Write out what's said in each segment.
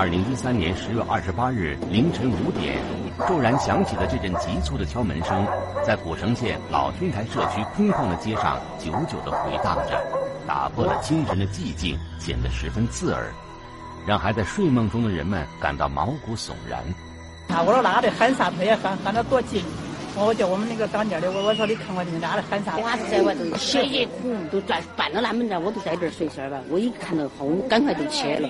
二零一三年十月二十八日凌晨五点，骤然响起的这阵急促的敲门声，在古城县老天台社区空旷的街上久久地回荡着，打破了清晨的寂静，显得十分刺耳，让还在睡梦中的人们感到毛骨悚然。啊！我说哪里喊啥？子呀喊喊得多近。我叫我们那个当店的，我我说你看我这那在喊啥？娃子在外头血也苦，都转绊到那门了，我都在这儿睡下了。我一看到后，我赶快就起来了。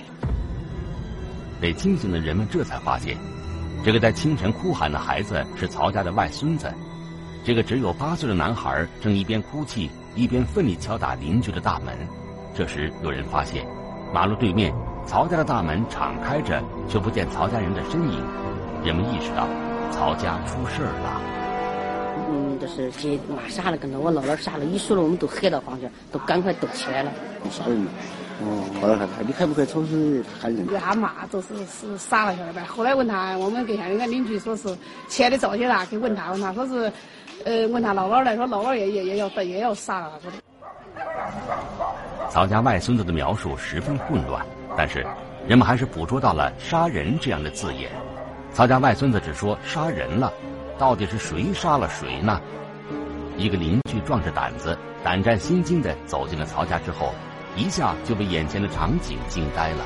被惊醒的人们这才发现，这个在清晨哭喊的孩子是曹家的外孙子。这个只有八岁的男孩正一边哭泣，一边奋力敲打邻居的大门。这时有人发现，马路对面曹家的大门敞开着，却不见曹家人的身影。人们意识到，曹家出事儿了。嗯，就是这马杀了，跟着我姥姥杀了，一说了，我们都黑到房去，都赶快躲起来了。杀人了！哦，后来他你开不开抽是喊人？他妈就是是傻了，晓得吧？后来问他，我们跟前那个邻居说是钱的早些啦，去问他，问他说是，呃，问他姥姥来说，姥姥也也也要也要杀了，说的。曹家外孙子的描述十分混乱，但是人们还是捕捉到了“杀人”这样的字眼。曹家外孙子只说杀人了，到底是谁杀了谁呢？一个邻居壮着胆子、胆战心惊地走进了曹家之后，一下就被眼前的场景惊呆了，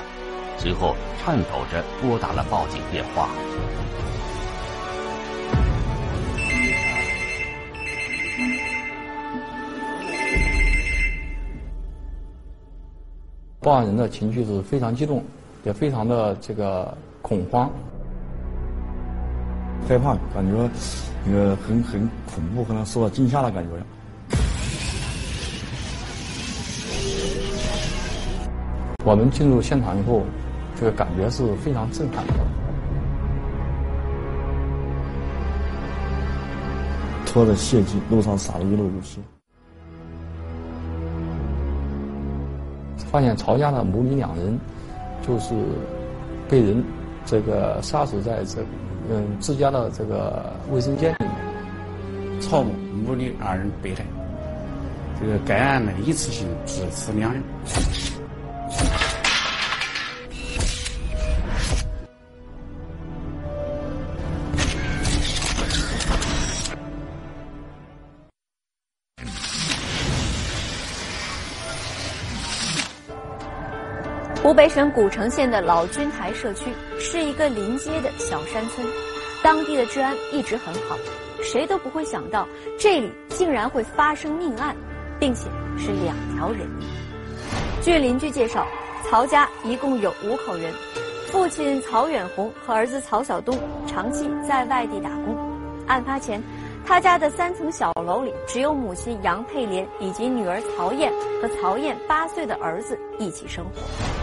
随后颤抖着拨打了报警电话。报案人的情绪是非常激动，也非常的这个恐慌。害怕，感觉那个很很恐怖，可能受到惊吓的感觉。我们进入现场以后，这个感觉是非常震撼的。拖着血迹，路上撒了一路都是。发现曹家的母女两人，就是被人这个杀死在这。嗯，自家的这个卫生间里面，曹某母女二人被害。这个该案呢，一次性致死两人。北省古城县的老君台社区是一个临街的小山村，当地的治安一直很好，谁都不会想到这里竟然会发生命案，并且是两条人命。据邻居介绍，曹家一共有五口人，父亲曹远红和儿子曹晓东长期在外地打工。案发前，他家的三层小楼里只有母亲杨佩莲以及女儿曹艳和曹艳八岁的儿子一起生活。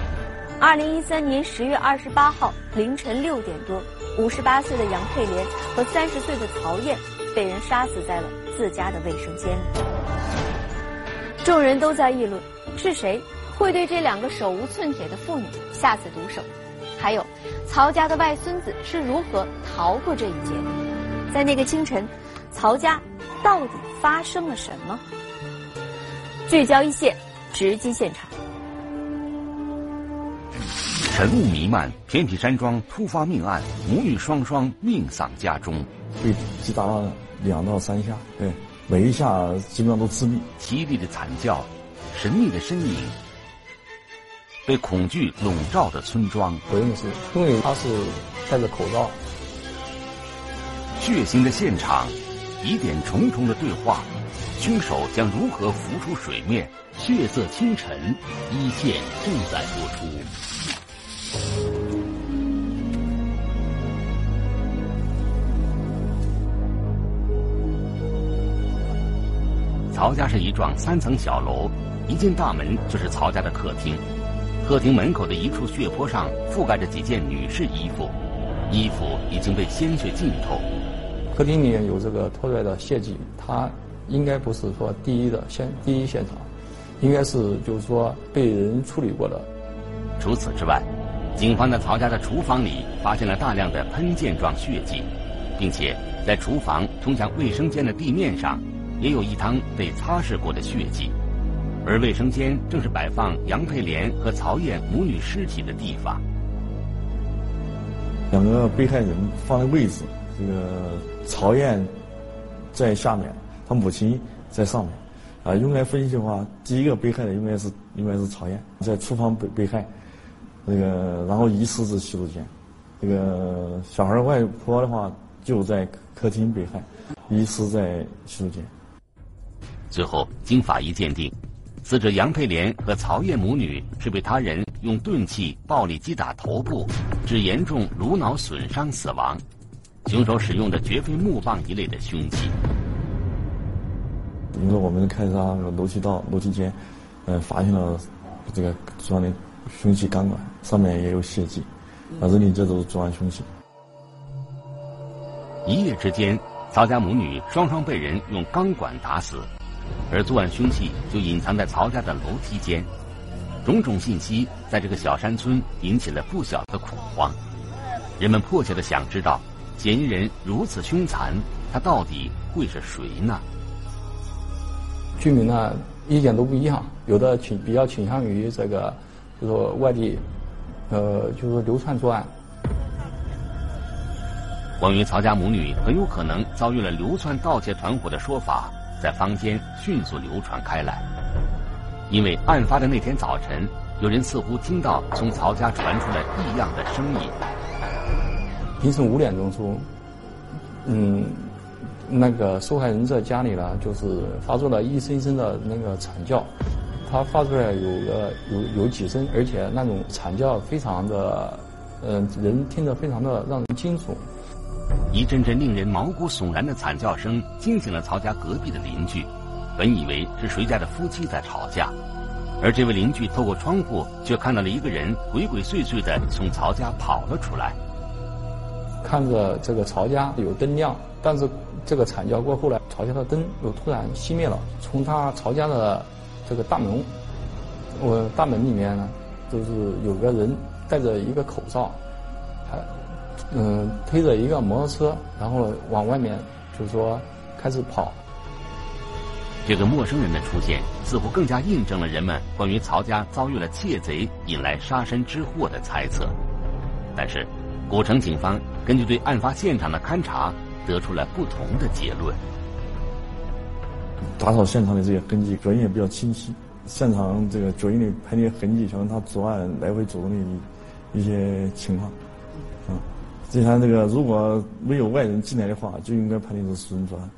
二零一三年十月二十八号凌晨六点多，五十八岁的杨佩莲和三十岁的曹艳被人杀死在了自家的卫生间里。众人都在议论，是谁会对这两个手无寸铁的妇女下此毒手？还有，曹家的外孙子是如何逃过这一劫的？在那个清晨，曹家到底发生了什么？聚焦一线，直击现场。晨雾弥漫，偏僻山庄突发命案，母女双双命丧家中，被击打了两到三下，对，每一下基本上都致命。凄厉的惨叫，神秘的身影，被恐惧笼罩的村庄，不认识，因为他是戴着口罩。血腥的现场，疑点重重的对话，凶手将如何浮出水面？血色清晨，一线正在播出。曹家是一幢三层小楼，一进大门就是曹家的客厅。客厅门口的一处血泊上覆盖着几件女士衣服，衣服已经被鲜血浸透。客厅里面有这个拖拽的血迹，它应该不是说第一的现第一现场，应该是就是说被人处理过的。除此之外。警方在曹家的厨房里发现了大量的喷溅状血迹，并且在厨房通向卫生间的地面上，也有一汤被擦拭过的血迹，而卫生间正是摆放杨佩莲和曹艳母女尸体的地方。两个被害人放的位置，这个曹艳在下面，他母亲在上面。啊，用来分析的话，第一个被害的应该是应该是曹艳，在厨房被被害，那个然后遗失至洗手间。这个小孩外婆的话就在客厅被害，遗失在洗手间。最后，经法医鉴定，死者杨佩莲和曹艳母女是被他人用钝器暴力击打头部，致严重颅脑损伤死亡。凶手使用的绝非木棒一类的凶器。因为，我们开查楼梯道、楼梯间，呃，发现了这个作案的凶器钢管，上面也有血迹，反正你这都是作案凶器。一夜之间，曹家母女双双被人用钢管打死，而作案凶器就隐藏在曹家的楼梯间。种种信息在这个小山村引起了不小的恐慌，人们迫切的想知道，嫌疑人如此凶残，他到底会是谁呢？居民呢意见都不一样，有的倾比较倾向于这个，就说外地，呃，就是说流窜作案。关于曹家母女很有可能遭遇了流窜盗窃团伙的说法，在坊间迅速流传开来。因为案发的那天早晨，有人似乎听到从曹家传出了异样的声音。凌晨五点钟说，嗯。那个受害人在家里呢，就是发出了一声声的那个惨叫，他发出来有个有有几声，而且那种惨叫非常的，嗯，人听着非常的让人惊悚。一阵阵令人毛骨悚然的惨叫声惊醒了曹家隔壁的邻居，本以为是谁家的夫妻在吵架，而这位邻居透过窗户却看到了一个人鬼鬼祟祟的从曹家跑了出来。看着这个曹家有灯亮，但是。这个惨叫过后呢，曹家的灯又突然熄灭了。从他曹家的这个大门，我大门里面呢，就是有个人戴着一个口罩，还嗯推着一个摩托车，然后往外面就是说开始跑。这个陌生人的出现，似乎更加印证了人们关于曹家遭遇了窃贼引来杀身之祸的猜测。但是，古城警方根据对案发现场的勘查。得出了不同的结论。打扫现场的这些痕迹，脚印也比较清晰。现场这个脚印的排列痕迹，像他作案来回走动的一些情况。啊，就像这个，如果没有外人进来的话，就应该判定是熟人作案。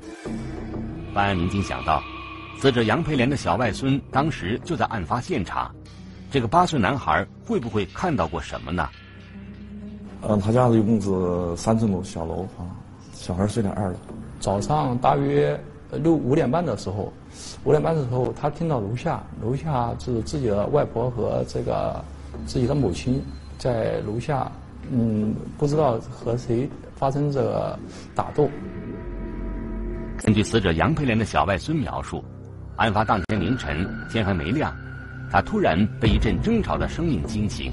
办案民警想到，死者杨培莲的小外孙当时就在案发现场，这个八岁男孩会不会看到过什么呢？嗯，他家一共是三层楼小楼啊。小孩睡在二楼。早上大约六五点半的时候，五点半的时候，他听到楼下楼下是自己的外婆和这个自己的母亲在楼下，嗯，不知道和谁发生这个打斗。根据死者杨培莲的小外孙描述，案发当天凌晨天还没亮，他突然被一阵争吵的声音惊醒，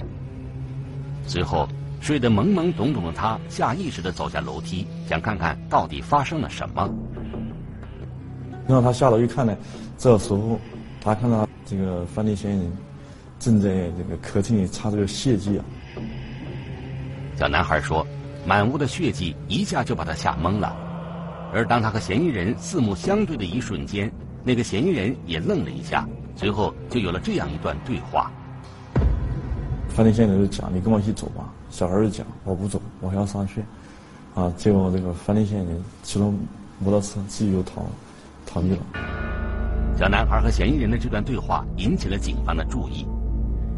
随后。睡得懵懵懂懂的他，下意识的走下楼梯，想看看到底发生了什么。让他下楼一看呢，这时候他看到这个犯罪嫌疑人正在这个客厅里擦这个血迹啊。小男孩说：“满屋的血迹一下就把他吓懵了。”而当他和嫌疑人四目相对的一瞬间，那个嫌疑人也愣了一下，随后就有了这样一段对话。犯罪嫌疑人就讲：“你跟我一起走吧。”小孩就讲：“我不走，我还要上学。”啊，结果这个犯罪嫌疑人骑着摩托车自己就逃逃逸了。小男孩和嫌疑人的这段对话引起了警方的注意。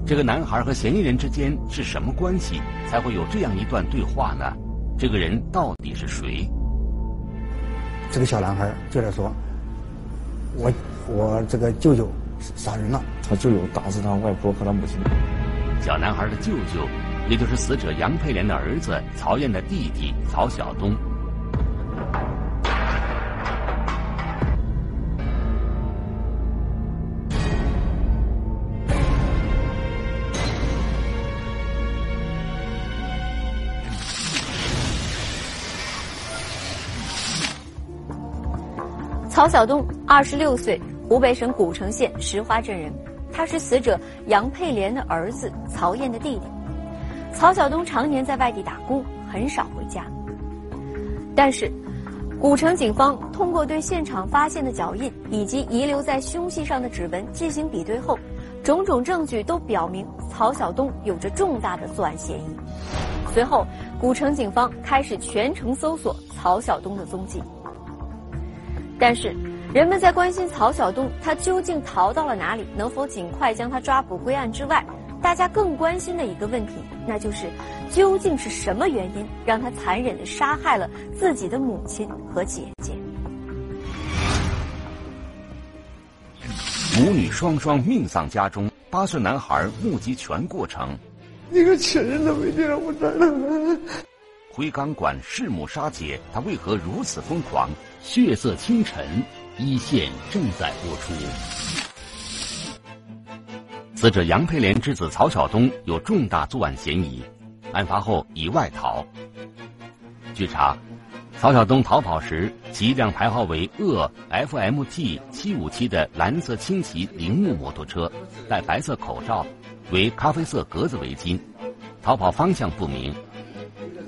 这个男孩和嫌疑人之间是什么关系，才会有这样一段对话呢？这个人到底是谁？这个小男孩就在说：“我我这个舅舅杀人了，他舅舅打死他外婆和他母亲。”小男孩的舅舅。也就是死者杨佩莲的儿子曹燕的弟弟曹晓东。曹晓东，二十六岁，湖北省古城县石花镇人，他是死者杨佩莲的儿子曹艳的弟弟。曹晓东常年在外地打工，很少回家。但是，古城警方通过对现场发现的脚印以及遗留在凶器上的指纹进行比对后，种种证据都表明曹晓东有着重大的作案嫌疑。随后，古城警方开始全城搜索曹晓东的踪迹。但是，人们在关心曹晓东他究竟逃到了哪里，能否尽快将他抓捕归案之外，大家更关心的一个问题，那就是究竟是什么原因让他残忍地杀害了自己的母亲和姐姐？母女双双命丧家中，八岁男孩目击全过程。一个亲人都没地让我这儿回钢管弑母杀姐，他为何如此疯狂？血色清晨，一线正在播出。死者杨佩莲之子曹晓东有重大作案嫌疑，案发后已外逃。据查，曹晓东逃跑时骑一辆牌号为鄂 FMT 七五七的蓝色轻骑铃木摩托车，戴白色口罩，为咖啡色格子围巾，逃跑方向不明。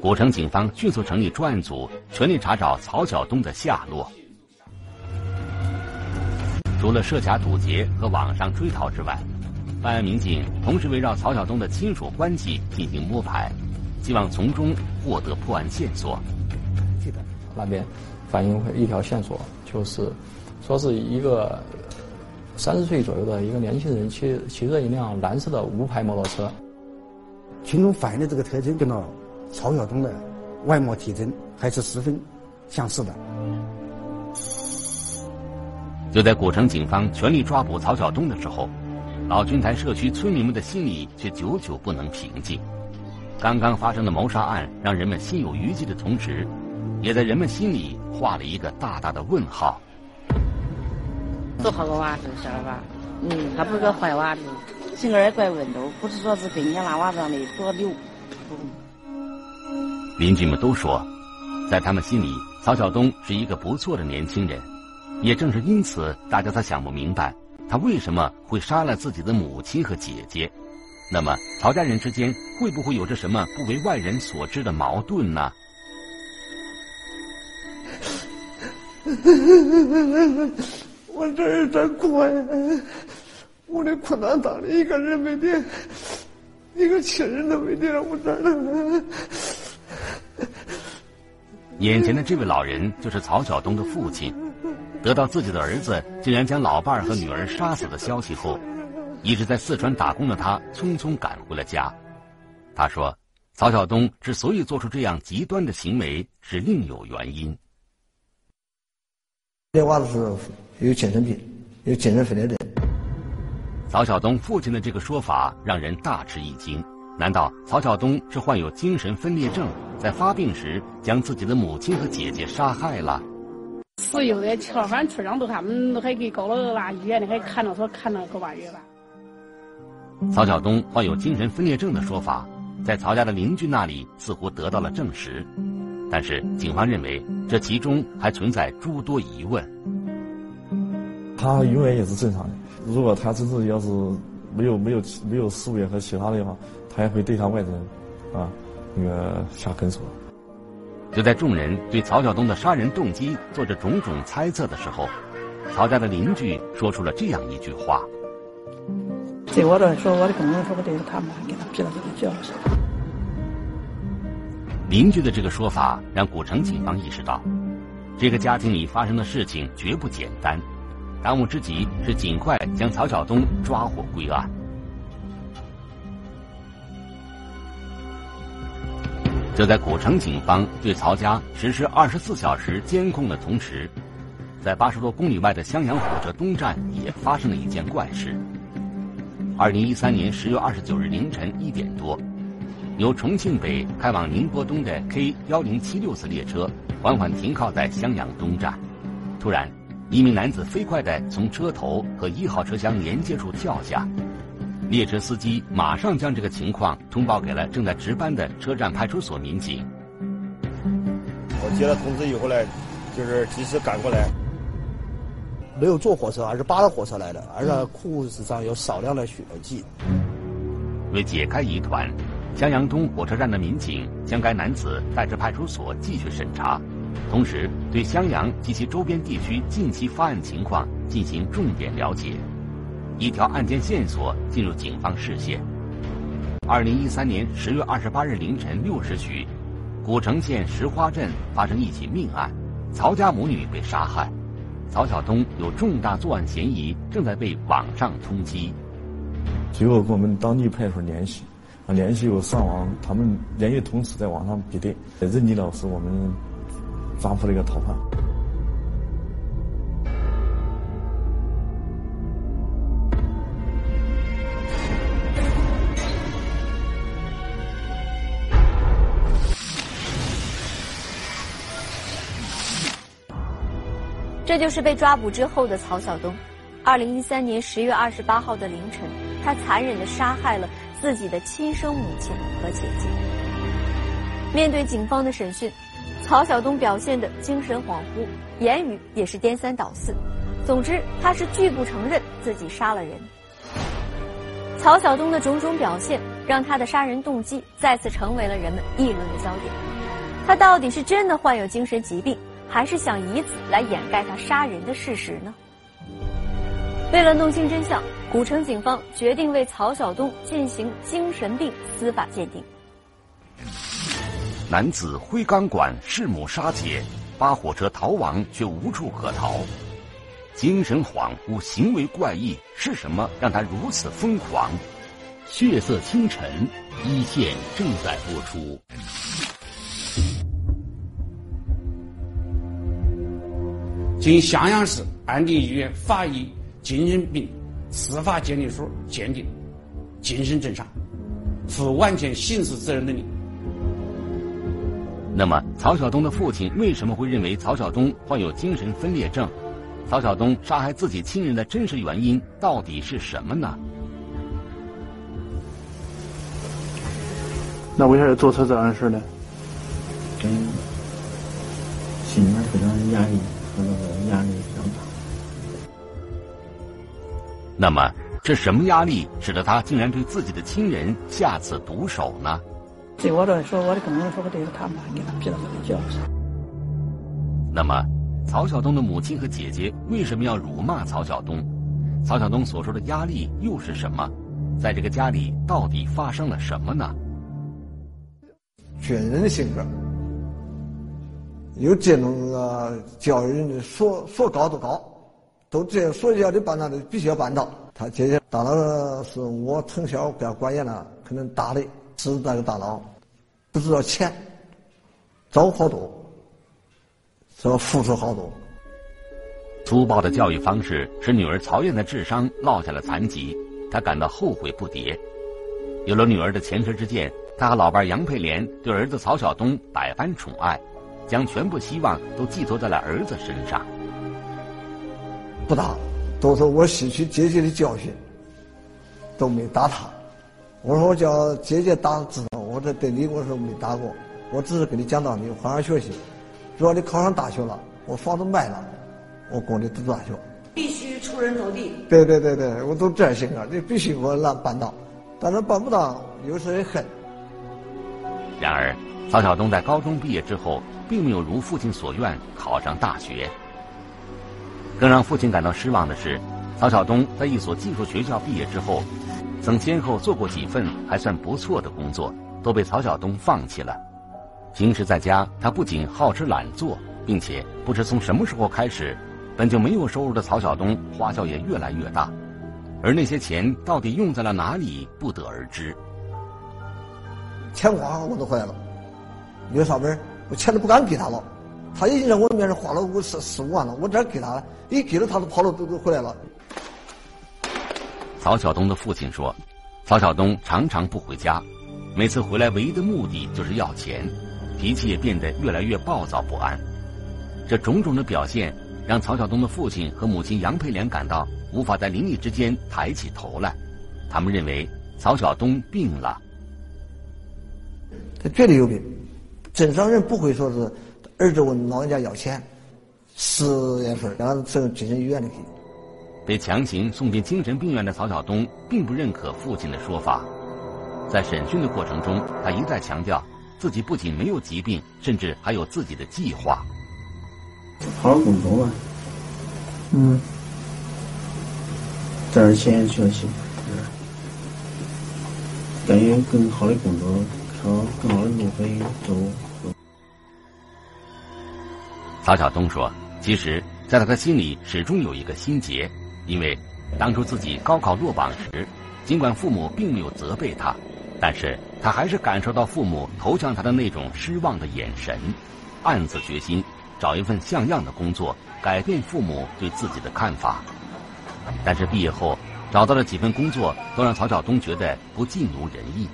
古城警方迅速成立专案组，全力查找曹晓东的下落。除了设卡堵截和网上追逃之外，办案民警同时围绕曹晓东的亲属关系进行摸排，希望从中获得破案线索。记得那边反映一条线索，就是说是一个三十岁左右的一个年轻人骑骑着一辆蓝色的无牌摩托车，群众反映的这个特征跟到。曹晓东的外貌体征还是十分相似的。就在古城警方全力抓捕曹晓东的时候，老君台社区村民们的心里却久久不能平静。刚刚发生的谋杀案让人们心有余悸的同时，也在人们心里画了一个大大的问号。多好个娃子，晓得吧？嗯，他不是个坏娃子，性格也怪温柔，不是说是跟人家那娃子样的多溜。邻居们都说，在他们心里，曹晓东是一个不错的年轻人。也正是因此，大家才想不明白，他为什么会杀了自己的母亲和姐姐。那么，曹家人之间会不会有着什么不为外人所知的矛盾呢？我这儿在哭呀，我的困难当里一个人没得，一个亲人都没得，我这儿。眼前的这位老人就是曹晓东的父亲。得到自己的儿子竟然将老伴儿和女儿杀死的消息后，一直在四川打工的他匆匆赶回了家。他说：“曹晓东之所以做出这样极端的行为，是另有原因。这娃子是有精神病，有精神分裂症。”曹晓东父亲的这个说法让人大吃一惊。难道曹晓东是患有精神分裂症，在发病时将自己的母亲和姐姐杀害了？是有的，反正村上都他们都还给搞了那医院的，还看了说看了个把月吧。曹晓东患有精神分裂症的说法，在曹家的邻居那里似乎得到了证实，但是警方认为这其中还存在诸多疑问。他永远也是正常的，如果他真是要是没有没有没有失误和其他的话。他也会对他外人，啊，那个下狠手。就在众人对曹晓东的杀人动机做着种种猜测的时候，曹家的邻居说出了这样一句话：“对我来说，我的工人说不对，他们给他批了这个教邻居的这个说法让古城警方意识到，这个家庭里发生的事情绝不简单。当务之急是尽快将曹晓东抓获归案。就在古城警方对曹家实施二十四小时监控的同时，在八十多公里外的襄阳火车东站也发生了一件怪事。二零一三年十月二十九日凌晨一点多，由重庆北开往宁波东的 K 幺零七六次列车缓缓停靠在襄阳东站，突然，一名男子飞快地从车头和一号车厢连接处跳下。列车司机马上将这个情况通报给了正在值班的车站派出所民警。我接到通知以后呢，就是及时赶过来。没有坐火车，而是扒着火车来的，而且裤子上有少量的血迹。为解开疑团，襄阳东火车站的民警将该男子带至派出所继续审查，同时对襄阳及其周边地区近期发案情况进行重点了解。一条案件线索进入警方视线。二零一三年十月二十八日凌晨六时许，古城县石花镇发生一起命案，曹家母女被杀害，曹晓东有重大作案嫌疑，正在被网上通缉。随后跟我们当地派出所联系。啊，联系有上网，他们联系同时在网上比对，认定了是我们抓捕了一个逃犯。这就是被抓捕之后的曹晓东。二零一三年十月二十八号的凌晨，他残忍的杀害了。自己的亲生母亲和姐姐。面对警方的审讯，曹晓东表现的精神恍惚，言语也是颠三倒四。总之，他是拒不承认自己杀了人。曹晓东的种种表现，让他的杀人动机再次成为了人们议论的焦点。他到底是真的患有精神疾病，还是想以此来掩盖他杀人的事实呢？为了弄清真相。古城警方决定为曹晓东进行精神病司法鉴定。男子挥钢管弑母杀姐，扒火车逃亡却无处可逃，精神恍惚，行为怪异，是什么让他如此疯狂？血色清晨，一线正在播出。经襄阳市安定医院法医精神病。司法鉴定书鉴定，精神正常，负完全刑事责任能力。那么，曹晓东的父亲为什么会认为曹晓东患有精神分裂症？曹晓东杀害自己亲人的真实原因到底是什么呢？那为啥要做出这样的事呢？跟心里面非常压抑，和那个压力非常大。那么，这什么压力使得他竟然对自己的亲人下此毒手呢？对我来说，我的工作说，不他妈给他批了个教训。那么，曹晓东的母亲和姐姐为什么要辱骂曹晓东？曹晓东所说的压力又是什么？在这个家里到底发生了什么呢？军人的性格，有这种个教育人的说说高都高。都这所要的办到的必须要办到。他姐姐大脑是我从小给他管严了，可能大的是那个大脑，不知道钱，找好多，说付出好多。粗暴的教育方式使女儿曹燕的智商落下了残疾，他感到后悔不迭。有了女儿的前车之鉴，他和老伴杨佩莲对儿子曹晓东百般宠爱，将全部希望都寄托在了儿子身上。不打，都是我吸取姐姐的教训，都没打他。我说我叫姐姐打知道，我这对你我说没打过，我只是跟你讲道理，好好学习。如果你考上大学了，我房子卖了，我供你读大学。必须出人头地。对对对对，我都这样性格，你必须给我让办到，但是办不到，有时也恨。然而，曹晓东在高中毕业之后，并没有如父亲所愿考上大学。更让父亲感到失望的是，曹晓东在一所技术学校毕业之后，曾先后做过几份还算不错的工作，都被曹晓东放弃了。平时在家，他不仅好吃懒做，并且不知从什么时候开始，本就没有收入的曹晓东花销也越来越大，而那些钱到底用在了哪里，不得而知。钱花我都回来了，月上班我钱都不敢给他了。他已经在我面前花了五十四五万了，我这给他，一给了他都跑了，都都回来了。曹晓东的父亲说，曹晓东常常不回家，每次回来唯一的目的就是要钱，脾气也变得越来越暴躁不安。这种种的表现，让曹晓东的父亲和母亲杨佩莲感到无法在邻里之间抬起头来。他们认为曹晓东病了，他绝对有病，正常人不会说是。儿子问老人家要钱，十月份然后送精神医院里去。被强行送进精神病院的曹晓东并不认可父亲的说法。在审讯的过程中，他一再强调自己不仅没有疾病，甚至还有自己的计划。好好工作嘛，嗯，挣点钱就行，干有更好的工作，朝更好的路可以走。曹晓东说：“其实，在他的心里始终有一个心结，因为当初自己高考落榜时，尽管父母并没有责备他，但是他还是感受到父母投向他的那种失望的眼神，暗自决心找一份像样的工作，改变父母对自己的看法。但是毕业后找到了几份工作，都让曹晓东觉得不尽如人意。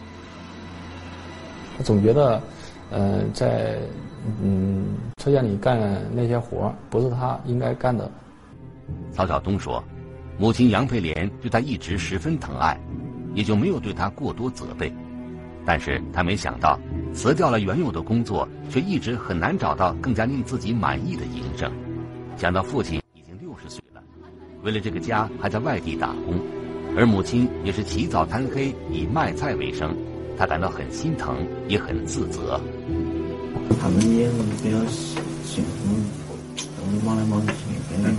他总觉得，呃，在。”嗯，车间里干那些活不是他应该干的。曹晓东说，母亲杨佩莲对他一直十分疼爱，也就没有对他过多责备。但是他没想到，辞掉了原有的工作，却一直很难找到更加令自己满意的营生。想到父亲已经六十岁了，为了这个家还在外地打工，而母亲也是起早贪黑以卖菜为生，他感到很心疼，也很自责。他们也是比较辛苦，都忙来忙去，肯定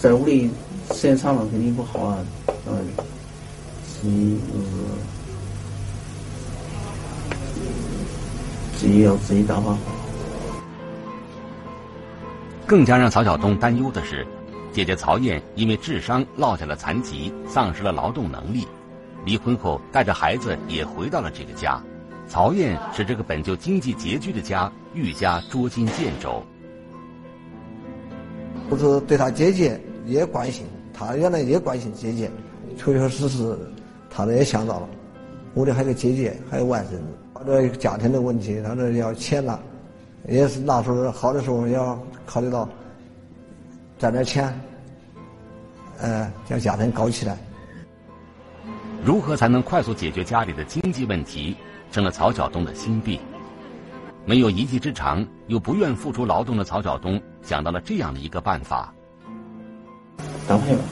在屋里时间长了肯定不好啊。嗯，自己就是自己要自己打发好。更加让曹晓东担忧的是，姐姐曹燕因为智商落下了残疾，丧失了劳动能力，离婚后带着孩子也回到了这个家。曹燕使这个本就经济拮据的家愈加捉襟见肘。不是对他姐姐也关心，他原来也关心姐姐，确确实实，他也想到了，屋里还有个姐姐，还有外甥，或者家庭的问题，他这要钱了，也是那时候好的时候要考虑到赚点钱，呃，将家庭搞起来。如何才能快速解决家里的经济问题？成了曹晓东的心病。没有一技之长又不愿付出劳动的曹晓东，想到了这样的一个办法：搭配吧。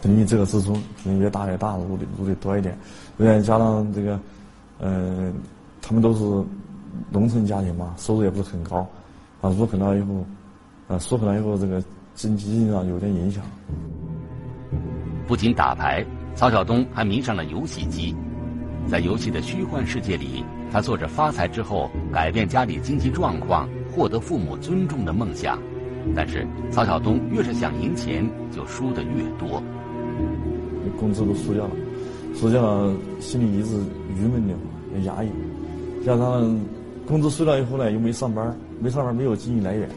等于这个支出可能越大越大，入的入的多一点。再加上这个，呃，他们都是农村家庭嘛，收入也不是很高，啊，入很了以后，啊，入很了以后，这个经济上有点影响。不仅打牌，曹晓东还迷上了游戏机。在游戏的虚幻世界里，他做着发财之后改变家里经济状况、获得父母尊重的梦想。但是曹晓东越是想赢钱，就输得越多。工资都输掉了，输掉了，心里一直郁闷的，压抑。加上工资输了以后呢，又没上班，没上班没有经济来源。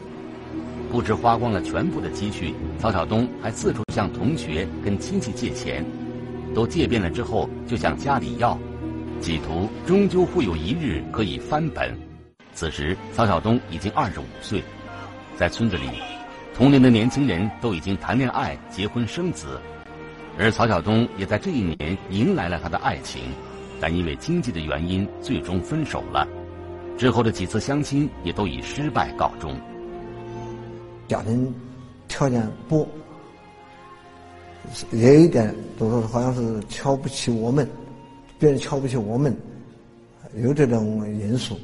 不止花光了全部的积蓄，曹晓东还四处向同学跟亲戚借钱，都借遍了之后，就向家里要。企图终究会有一日可以翻本。此时，曹晓东已经二十五岁，在村子里，同龄的年轻人都已经谈恋爱、结婚生子，而曹晓东也在这一年迎来了他的爱情，但因为经济的原因，最终分手了。之后的几次相亲也都以失败告终。家庭条件不，也有一点，就是好像是瞧不起我们。别人瞧不起我们，有这种因素。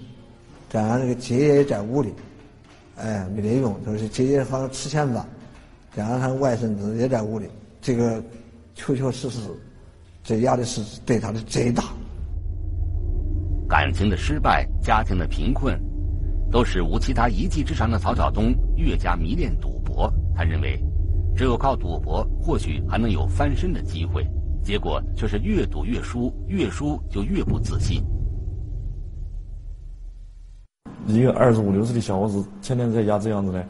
再加上那个姐姐也在屋里，哎，没得用。就是姐姐好像吃闲饭，加上他外甥子也在屋里，这个确确实实，这压力是对他的最大。感情的失败，家庭的贫困，都使无其他一技之长的曹晓东越加迷恋赌博。他认为，只有靠赌博，或许还能有翻身的机会。结果却是越赌越输，越输就越不自信。一个二十五六岁的小伙子，天天在家这样子呢，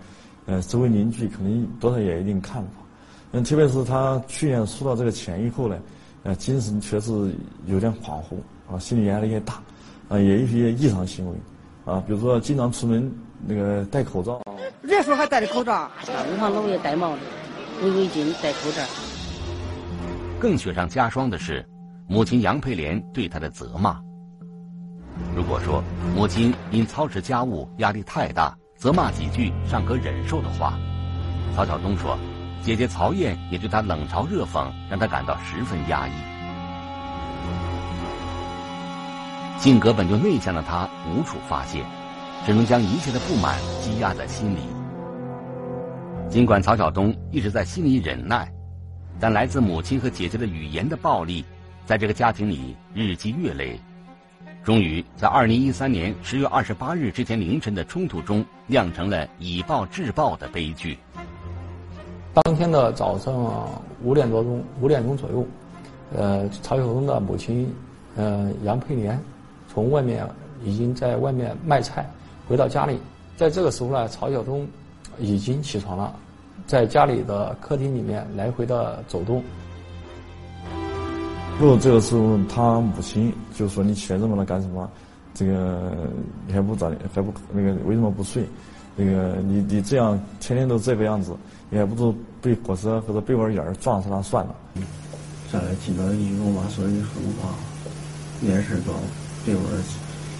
呃，周围邻居肯定多少也有一定看法。嗯，特别是他去年输到这个钱以后呢，呃，精神确实有点恍惚啊，心理压力也大，啊，也有一些异常行为，啊，比如说经常出门那个戴口罩。这时候还戴着口罩，五行楼也戴帽子、围围巾、戴口罩。更雪上加霜的是，母亲杨佩莲对他的责骂。如果说母亲因操持家务压力太大，责骂几句尚可忍受的话，曹晓东说，姐姐曹燕也对他冷嘲热讽，让他感到十分压抑。性格本就内向的他无处发泄，只能将一切的不满积压在心里。尽管曹晓东一直在心里忍耐，但来自母亲和姐姐的语言的暴力，在这个家庭里日积月累，终于在二零一三年十月二十八日这天凌晨的冲突中，酿成了以暴制暴的悲剧。当天的早上五点多钟，五点钟左右，呃，曹晓东的母亲，呃，杨佩莲，从外面已经在外面卖菜，回到家里，在这个时候呢，曹晓东已经起床了，在家里的客厅里面来回的走动。不过这个时候，他母亲就说：“你起来这么晚干什么？这个你还不早还不那个为什么不睡？那个你你这样天天都这个样子。”你还不如被火车或者被窝眼儿撞死了算了。下来听到一我妈说的狠话，眼神高，被窝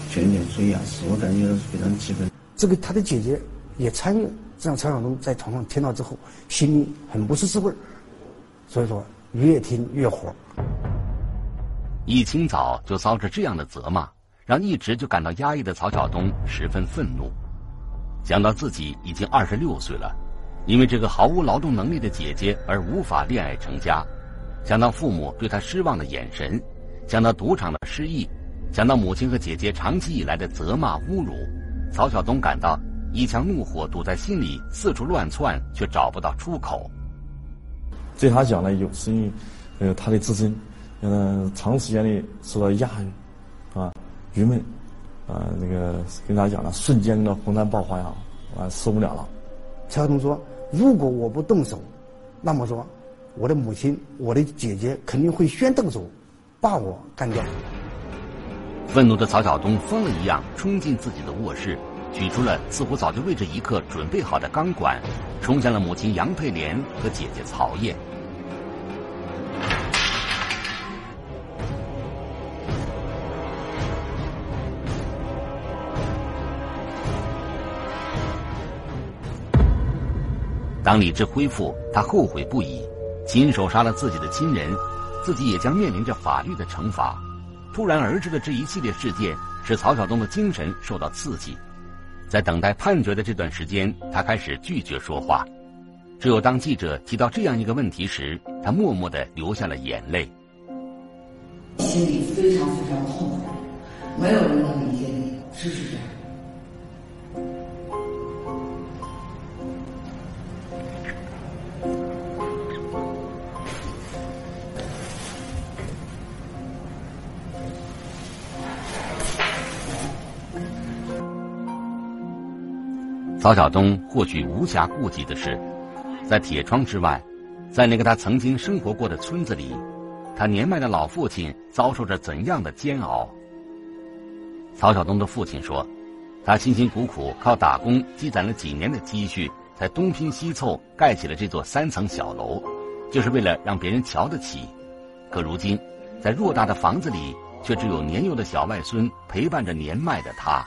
全点追压死，我感觉是非常气愤。这个他的姐姐也参与，这让曹晓东在床上听到之后，心里很不是滋味所以说越听越火。一清早就遭着这样的责骂，让一直就感到压抑的曹晓东十分愤怒。想到自己已经二十六岁了。因为这个毫无劳动能力的姐姐而无法恋爱成家，想到父母对他失望的眼神，想到赌场的失意，想到母亲和姐姐长期以来的责骂侮辱，曹晓东感到一腔怒火堵在心里，四处乱窜，却找不到出口。对他讲呢，有是因为，呃，他的自身，嗯，长时间的受到压抑，啊，郁闷，啊，那个跟他讲了，瞬间的洪山爆发呀，啊，受不了了。曹晓东说。如果我不动手，那么说，我的母亲、我的姐姐肯定会先动手，把我干掉。愤怒的曹晓东疯了一样冲进自己的卧室，取出了似乎早就为这一刻准备好的钢管，冲向了母亲杨佩莲和姐姐曹艳。当理智恢复，他后悔不已，亲手杀了自己的亲人，自己也将面临着法律的惩罚。突然而至的这一系列事件，使曹晓东的精神受到刺激。在等待判决的这段时间，他开始拒绝说话。只有当记者提到这样一个问题时，他默默的流下了眼泪。心里非常非常痛苦，没有人能理解你，是不是这样？曹晓东或许无暇顾及的是，在铁窗之外，在那个他曾经生活过的村子里，他年迈的老父亲遭受着怎样的煎熬。曹晓东的父亲说，他辛辛苦苦靠打工积攒了几年的积蓄，才东拼西凑盖起了这座三层小楼，就是为了让别人瞧得起。可如今，在偌大的房子里，却只有年幼的小外孙陪伴着年迈的他。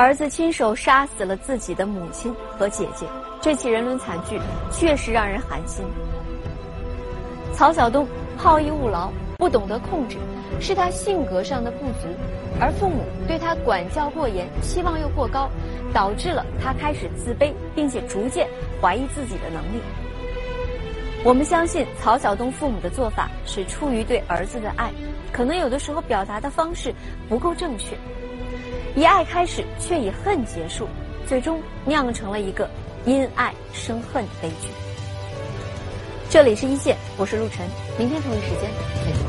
儿子亲手杀死了自己的母亲和姐姐，这起人伦惨剧确实让人寒心。曹晓东好逸恶劳，不懂得控制，是他性格上的不足，而父母对他管教过严，期望又过高，导致了他开始自卑，并且逐渐怀疑自己的能力。我们相信曹晓东父母的做法是出于对儿子的爱，可能有的时候表达的方式不够正确。以爱开始，却以恨结束，最终酿成了一个因爱生恨的悲剧。这里是一线，我是陆晨，明天同一时间再见。